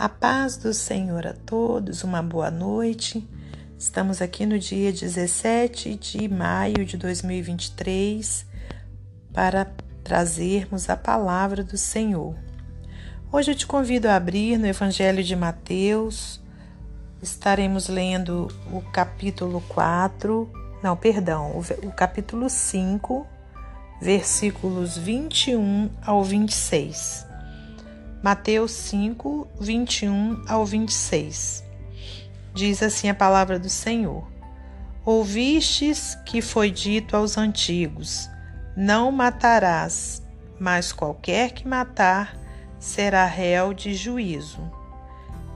A paz do Senhor a todos, uma boa noite. Estamos aqui no dia 17 de maio de 2023 para trazermos a palavra do Senhor. Hoje eu te convido a abrir no Evangelho de Mateus. Estaremos lendo o capítulo 4, não, perdão, o, capítulo 5, versículos 21 ao 26. Mateus 5, 21 ao 26. Diz assim a palavra do Senhor: Ouvistes que foi dito aos antigos: Não matarás, mas qualquer que matar será réu de juízo.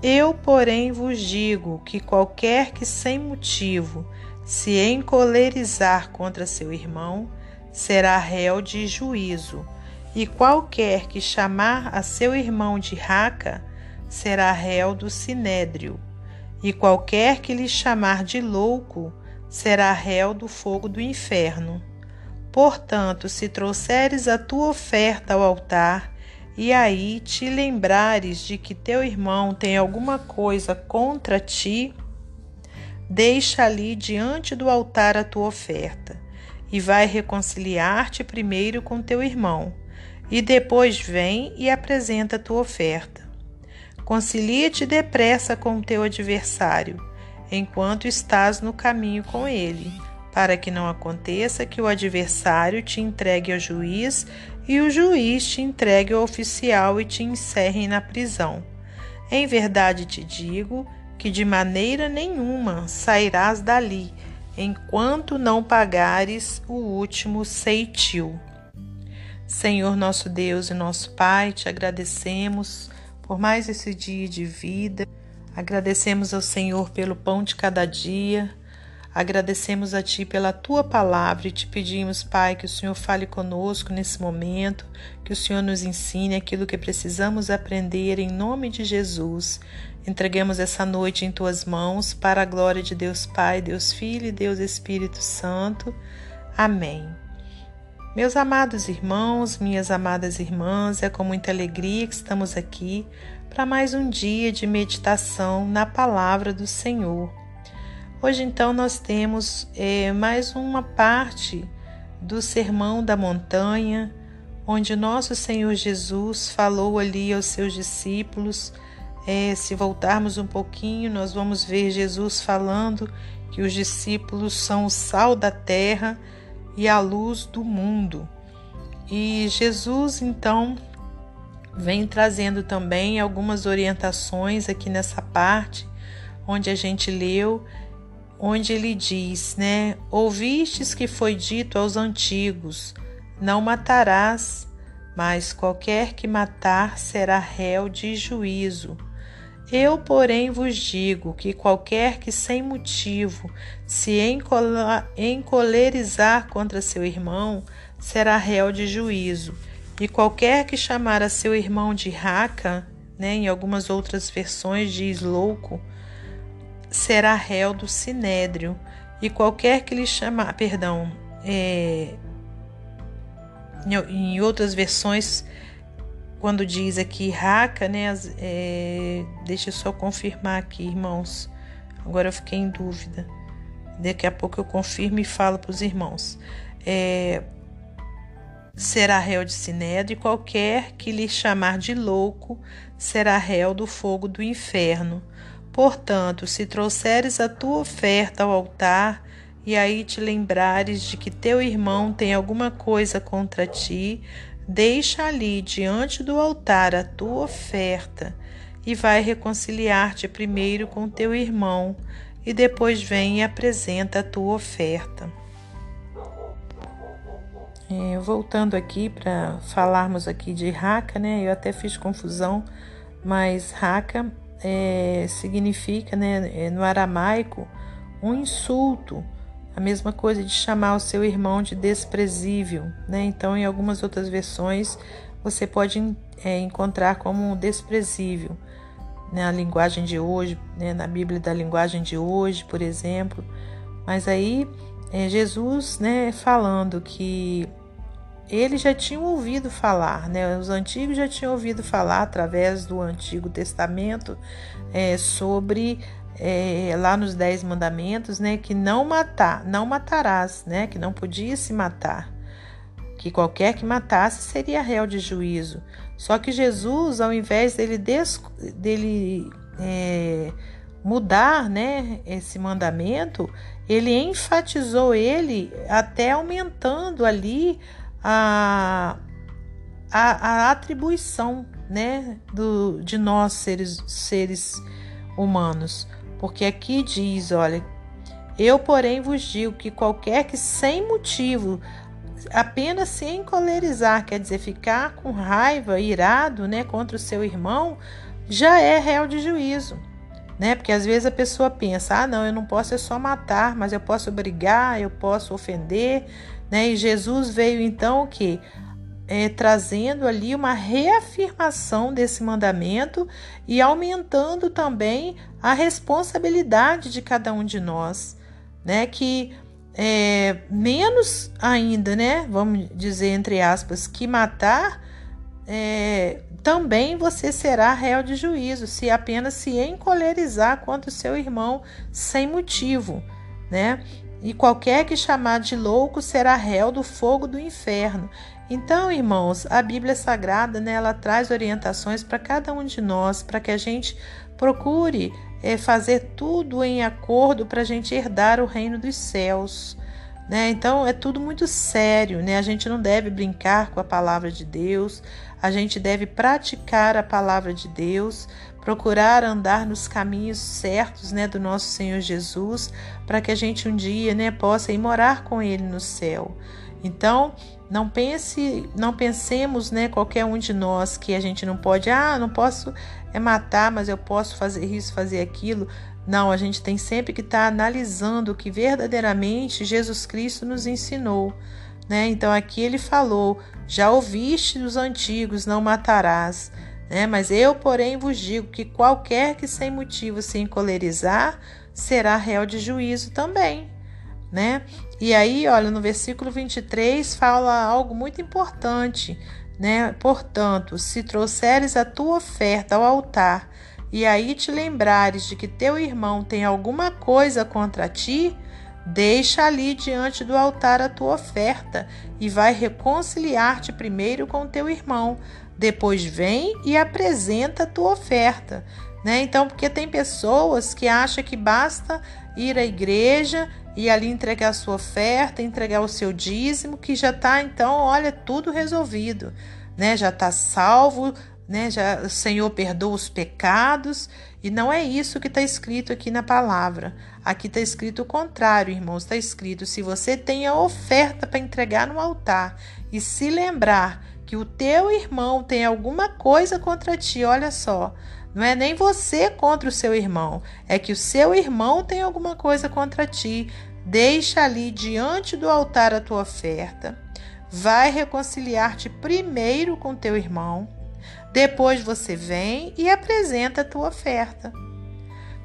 Eu, porém, vos digo que qualquer que sem motivo se encolerizar contra seu irmão será réu de juízo e qualquer que chamar a seu irmão de raca será réu do sinédrio, e qualquer que lhe chamar de louco será réu do fogo do inferno. Portanto, se trouxeres a tua oferta ao altar, e aí te lembrares de que teu irmão tem alguma coisa contra ti, deixa ali diante do altar a tua oferta, e vai reconciliar-te primeiro com teu irmão e depois vem e apresenta tua oferta. Concilia-te depressa com teu adversário, enquanto estás no caminho com ele, para que não aconteça que o adversário te entregue ao juiz e o juiz te entregue ao oficial e te encerre na prisão. Em verdade te digo que de maneira nenhuma sairás dali, enquanto não pagares o último ceitil. Senhor nosso Deus e nosso Pai, te agradecemos por mais esse dia de vida. Agradecemos ao Senhor pelo pão de cada dia. Agradecemos a Ti pela Tua palavra e te pedimos, Pai, que o Senhor fale conosco nesse momento, que o Senhor nos ensine aquilo que precisamos aprender em nome de Jesus. Entreguemos essa noite em Tuas mãos para a glória de Deus Pai, Deus Filho e Deus Espírito Santo. Amém. Meus amados irmãos, minhas amadas irmãs, é com muita alegria que estamos aqui para mais um dia de meditação na palavra do Senhor. Hoje, então, nós temos é, mais uma parte do Sermão da Montanha, onde nosso Senhor Jesus falou ali aos seus discípulos. É, se voltarmos um pouquinho, nós vamos ver Jesus falando que os discípulos são o sal da terra e a luz do mundo. E Jesus então vem trazendo também algumas orientações aqui nessa parte onde a gente leu, onde ele diz, né? Ouvistes que foi dito aos antigos: não matarás, mas qualquer que matar será réu de juízo. Eu, porém, vos digo que qualquer que sem motivo se encolerizar contra seu irmão será réu de juízo, e qualquer que chamar a seu irmão de raca, né, em algumas outras versões diz louco, será réu do sinédrio, e qualquer que lhe chamar, perdão, é, em outras versões quando diz aqui raca, né? É, deixa eu só confirmar aqui, irmãos. Agora eu fiquei em dúvida. Daqui a pouco eu confirmo e falo para os irmãos. É, será réu de sinédrio e qualquer que lhe chamar de louco será réu do fogo do inferno. Portanto, se trouxeres a tua oferta ao altar e aí te lembrares de que teu irmão tem alguma coisa contra ti, Deixa ali diante do altar a tua oferta e vai reconciliar-te primeiro com teu irmão e depois vem e apresenta a tua oferta. É, voltando aqui para falarmos aqui de raca, né? Eu até fiz confusão, mas raca é, significa, né, é, no aramaico, um insulto a mesma coisa de chamar o seu irmão de desprezível, né? Então, em algumas outras versões, você pode é, encontrar como desprezível na né? linguagem de hoje, né? na Bíblia da linguagem de hoje, por exemplo. Mas aí é Jesus, né, falando que eles já tinham ouvido falar, né? Os antigos já tinham ouvido falar através do Antigo Testamento é, sobre é, lá nos Dez Mandamentos, né? Que não matar, não matarás, né? Que não podia se matar, que qualquer que matasse seria réu de juízo. Só que Jesus, ao invés dele, des, dele é, mudar, né? Esse mandamento, ele enfatizou ele até aumentando ali a, a, a atribuição né, do, de nós seres, seres humanos. Porque aqui diz: olha, eu, porém, vos digo que qualquer que sem motivo apenas se encolerizar, quer dizer, ficar com raiva, irado né, contra o seu irmão, já é réu de juízo. Né? Porque às vezes a pessoa pensa: ah, não, eu não posso é só matar, mas eu posso brigar, eu posso ofender, né? E Jesus veio então o que? É, trazendo ali uma reafirmação desse mandamento e aumentando também a responsabilidade de cada um de nós, né? Que é, menos ainda, né? Vamos dizer entre aspas, que matar, é, também você será réu de juízo se apenas se encolerizar contra o seu irmão sem motivo, né? E qualquer que chamar de louco será réu do fogo do inferno. Então, irmãos, a Bíblia Sagrada, né, ela traz orientações para cada um de nós, para que a gente procure é, fazer tudo em acordo para a gente herdar o reino dos céus. Né? Então é tudo muito sério, né? A gente não deve brincar com a palavra de Deus, a gente deve praticar a palavra de Deus, procurar andar nos caminhos certos, né, do nosso Senhor Jesus, para que a gente um dia, né, possa ir morar com ele no céu. Então, não pense, não pensemos, né, qualquer um de nós que a gente não pode, ah, não posso é matar, mas eu posso fazer isso, fazer aquilo. Não, a gente tem sempre que estar tá analisando o que verdadeiramente Jesus Cristo nos ensinou. Né? Então aqui ele falou: já ouviste dos antigos, não matarás. Né? Mas eu, porém, vos digo que qualquer que sem motivo se encolerizar será réu de juízo também. Né? E aí, olha, no versículo 23 fala algo muito importante, né? Portanto, se trouxeres a tua oferta ao altar e aí te lembrares de que teu irmão tem alguma coisa contra ti, deixa ali diante do altar a tua oferta e vai reconciliar-te primeiro com teu irmão. Depois vem e apresenta a tua oferta. Né? Então, porque tem pessoas que acham que basta ir à igreja e ali entregar a sua oferta, entregar o seu dízimo, que já está, então, olha, tudo resolvido, né? Já está salvo, né? Já o Senhor perdoa os pecados e não é isso que está escrito aqui na palavra. Aqui está escrito o contrário, irmãos. Está escrito: se você tem a oferta para entregar no altar e se lembrar que o teu irmão tem alguma coisa contra ti, olha só. Não é nem você contra o seu irmão, é que o seu irmão tem alguma coisa contra ti. Deixa ali diante do altar a tua oferta. Vai reconciliar-te primeiro com teu irmão depois você vem e apresenta a tua oferta.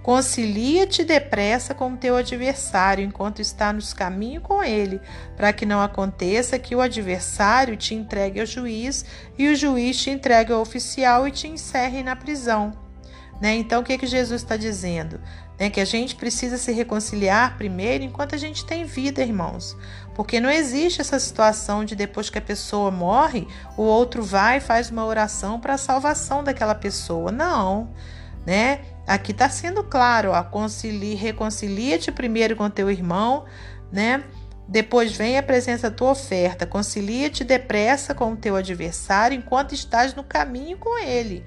Concilia-te depressa com o teu adversário enquanto está nos caminhos com ele, para que não aconteça que o adversário te entregue ao juiz e o juiz te entregue ao oficial e te encerre na prisão. Né? Então, o que, que Jesus está dizendo? Né? Que a gente precisa se reconciliar primeiro enquanto a gente tem vida, irmãos. Porque não existe essa situação de depois que a pessoa morre, o outro vai e faz uma oração para a salvação daquela pessoa. Não, né? Aqui está sendo claro, reconcilia-te primeiro com teu irmão, né? Depois vem e apresenta a tua oferta. Concilia-te depressa com o teu adversário enquanto estás no caminho com ele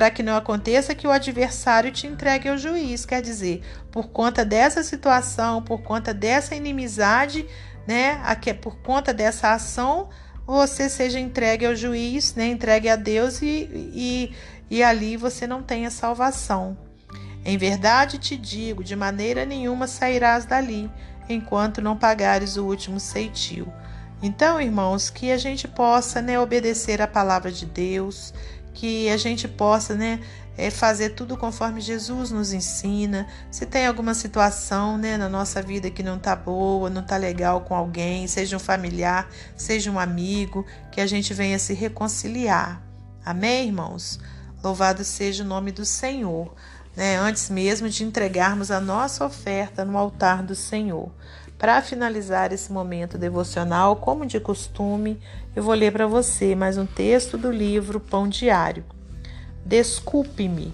para que não aconteça que o adversário te entregue ao juiz. Quer dizer, por conta dessa situação, por conta dessa inimizade, né, por conta dessa ação, você seja entregue ao juiz, né, entregue a Deus e, e, e ali você não tenha salvação. Em verdade te digo, de maneira nenhuma sairás dali, enquanto não pagares o último ceitil. Então, irmãos, que a gente possa né, obedecer a palavra de Deus, que a gente possa, né, é fazer tudo conforme Jesus nos ensina. Se tem alguma situação, né, na nossa vida que não tá boa, não tá legal com alguém, seja um familiar, seja um amigo, que a gente venha se reconciliar. Amém, irmãos? Louvado seja o nome do Senhor. Né, antes mesmo de entregarmos a nossa oferta no altar do Senhor. Para finalizar esse momento devocional, como de costume, eu vou ler para você mais um texto do livro Pão Diário. Desculpe-me.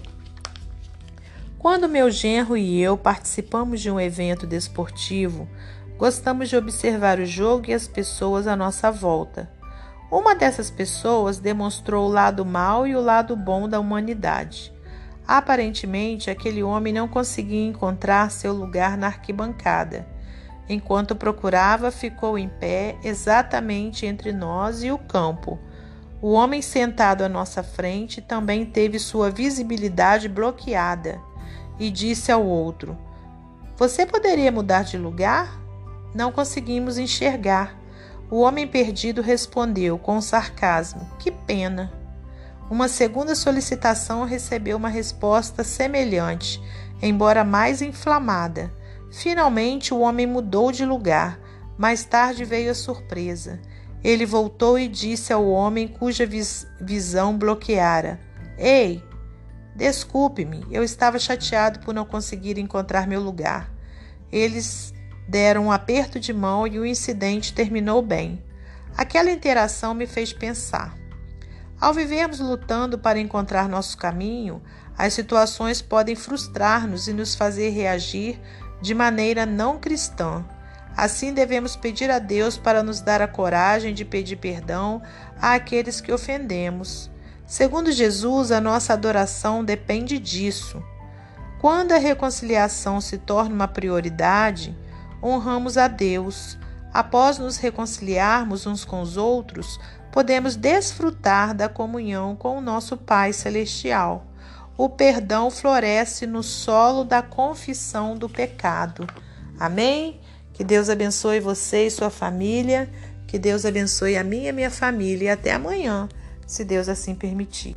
Quando meu genro e eu participamos de um evento desportivo, gostamos de observar o jogo e as pessoas à nossa volta. Uma dessas pessoas demonstrou o lado mau e o lado bom da humanidade. Aparentemente, aquele homem não conseguia encontrar seu lugar na arquibancada Enquanto procurava, ficou em pé exatamente entre nós e o campo. O homem sentado à nossa frente também teve sua visibilidade bloqueada e disse ao outro: Você poderia mudar de lugar? Não conseguimos enxergar. O homem perdido respondeu com sarcasmo: Que pena. Uma segunda solicitação recebeu uma resposta semelhante, embora mais inflamada. Finalmente o homem mudou de lugar. Mais tarde veio a surpresa. Ele voltou e disse ao homem cuja vis visão bloqueara: Ei, desculpe-me, eu estava chateado por não conseguir encontrar meu lugar. Eles deram um aperto de mão e o incidente terminou bem. Aquela interação me fez pensar. Ao vivermos lutando para encontrar nosso caminho, as situações podem frustrar-nos e nos fazer reagir de maneira não cristã. Assim devemos pedir a Deus para nos dar a coragem de pedir perdão àqueles que ofendemos. Segundo Jesus, a nossa adoração depende disso. Quando a reconciliação se torna uma prioridade, honramos a Deus. Após nos reconciliarmos uns com os outros, podemos desfrutar da comunhão com o nosso Pai Celestial o perdão floresce no solo da confissão do pecado. Amém? Que Deus abençoe você e sua família. Que Deus abençoe a minha e minha família. E até amanhã, se Deus assim permitir.